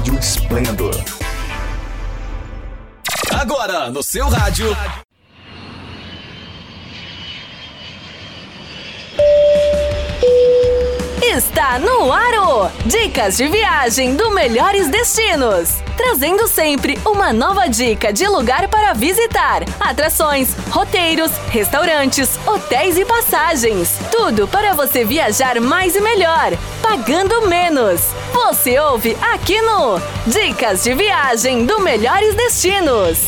Rádio Esplendor. Agora, no seu rádio. Está no Aro! Dicas de viagem do Melhores Destinos. Trazendo sempre uma nova dica de lugar para visitar, atrações, roteiros, restaurantes, hotéis e passagens. Tudo para você viajar mais e melhor, pagando menos. Você ouve aqui no Dicas de Viagem do Melhores Destinos.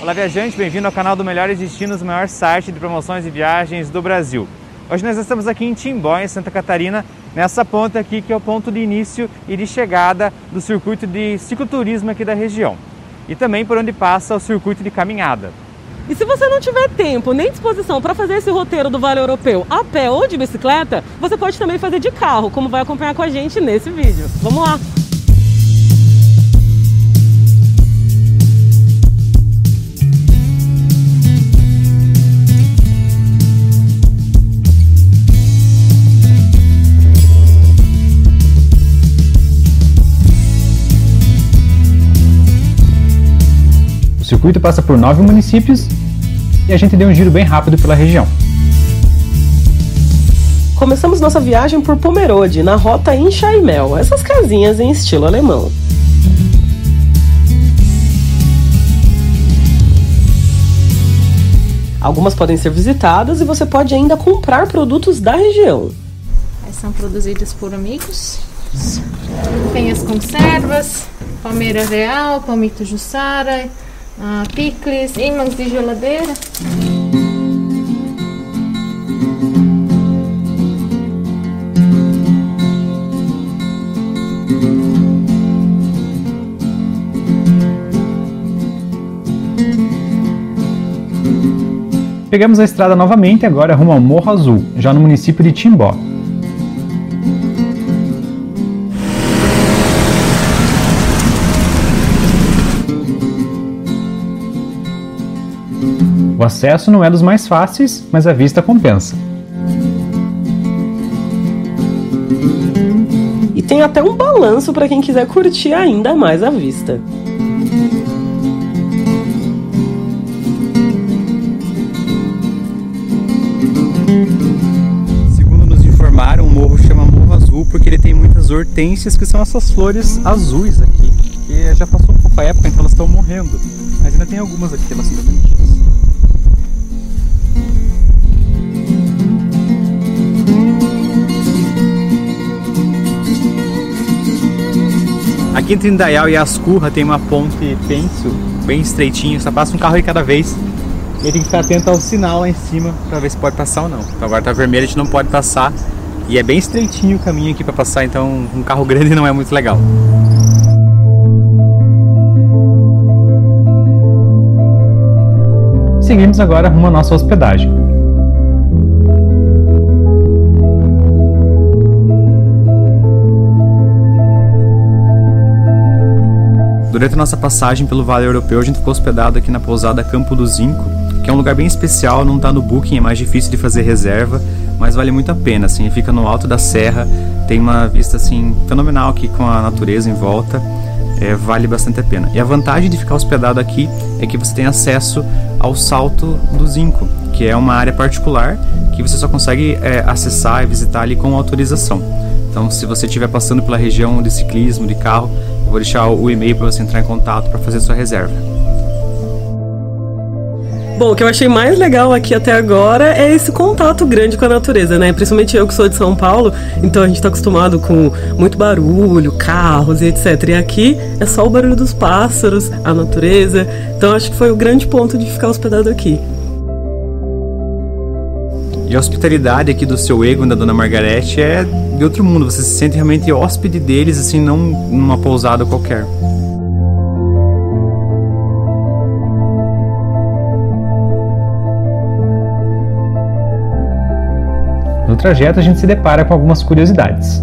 Olá, viajante, bem-vindo ao canal do Melhores Destinos, o maior site de promoções e viagens do Brasil. Hoje nós estamos aqui em Timbó, em Santa Catarina, nessa ponta aqui que é o ponto de início e de chegada do circuito de cicloturismo aqui da região. E também por onde passa o circuito de caminhada. E se você não tiver tempo nem disposição para fazer esse roteiro do Vale Europeu a pé ou de bicicleta, você pode também fazer de carro, como vai acompanhar com a gente nesse vídeo. Vamos lá! Circuito passa por nove municípios e a gente deu um giro bem rápido pela região. Começamos nossa viagem por Pomerode, na rota Inchaimel, essas casinhas em estilo alemão. Algumas podem ser visitadas e você pode ainda comprar produtos da região. São produzidas por amigos. Tem as conservas, palmeira real, palmito jussara, ah, picles, ímãs de geladeira. Pegamos a estrada novamente agora rumo ao Morro Azul, já no município de Timbó. O acesso não é dos mais fáceis, mas a vista compensa. E tem até um balanço para quem quiser curtir ainda mais a vista. Segundo nos informaram, o morro chama Morro Azul porque ele tem muitas hortênsias que são essas flores azuis aqui. Que já passou um pouco a época, então elas estão morrendo. Mas ainda tem algumas aqui, elas são bem Aqui entre Indaial e Ascurra tem uma ponte pêncil, bem estreitinho, só passa um carro de cada vez. E tem que ficar atento ao sinal lá em cima para ver se pode passar ou não. Então agora tá vermelho, a gente não pode passar. E é bem estreitinho o caminho aqui para passar, então um carro grande não é muito legal. Seguimos agora rumo à nossa hospedagem. Durante a nossa passagem pelo Vale Europeu, a gente ficou hospedado aqui na pousada Campo do Zinco, que é um lugar bem especial, não está no booking, é mais difícil de fazer reserva, mas vale muito a pena, assim, fica no alto da serra, tem uma vista assim fenomenal aqui com a natureza em volta, é, vale bastante a pena. E a vantagem de ficar hospedado aqui é que você tem acesso ao Salto do Zinco, que é uma área particular que você só consegue é, acessar e visitar ali com autorização. Então, se você estiver passando pela região de ciclismo, de carro, vou deixar o e-mail para você entrar em contato para fazer sua reserva. Bom, o que eu achei mais legal aqui até agora é esse contato grande com a natureza, né? Principalmente eu que sou de São Paulo, então a gente está acostumado com muito barulho, carros e etc. E aqui é só o barulho dos pássaros, a natureza. Então acho que foi o grande ponto de ficar hospedado aqui. E a hospitalidade aqui do seu ego, da Dona Margarete, é de outro mundo. Você se sente realmente hóspede deles, assim, não numa pousada qualquer. No trajeto, a gente se depara com algumas curiosidades.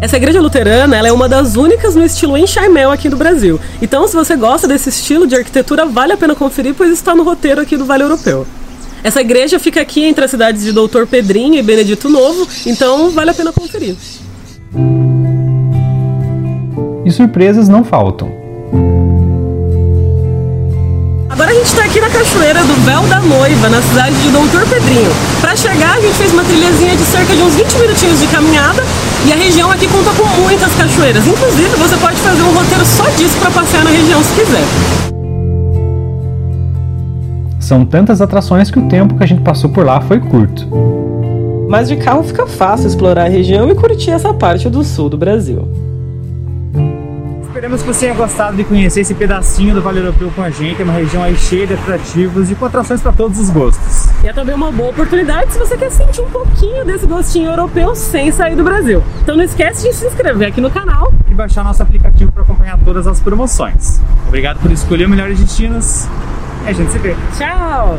Essa igreja luterana ela é uma das únicas no estilo enxaimel aqui do Brasil. Então, se você gosta desse estilo de arquitetura, vale a pena conferir, pois está no roteiro aqui do Vale Europeu. Essa igreja fica aqui entre as cidades de Doutor Pedrinho e Benedito Novo, então vale a pena conferir. E surpresas não faltam. Agora a gente está aqui na cachoeira do Véu da Noiva, na cidade de Doutor Pedrinho. Para chegar, a gente fez uma trilhazinha de cerca de uns 20 minutinhos de caminhada e a região aqui conta com muitas cachoeiras. Inclusive, você pode fazer um roteiro só disso para passear na região se quiser. São tantas atrações que o tempo que a gente passou por lá foi curto. Mas de carro fica fácil explorar a região e curtir essa parte do sul do Brasil. Esperamos que você tenha gostado de conhecer esse pedacinho do Vale Europeu com a gente. É uma região aí cheia de atrativos e com atrações para todos os gostos. E é também uma boa oportunidade se você quer sentir um pouquinho desse gostinho europeu sem sair do Brasil. Então não esquece de se inscrever aqui no canal e baixar nosso aplicativo para acompanhar todas as promoções. Obrigado por escolher melhores destinos a gente se vê. Tchau!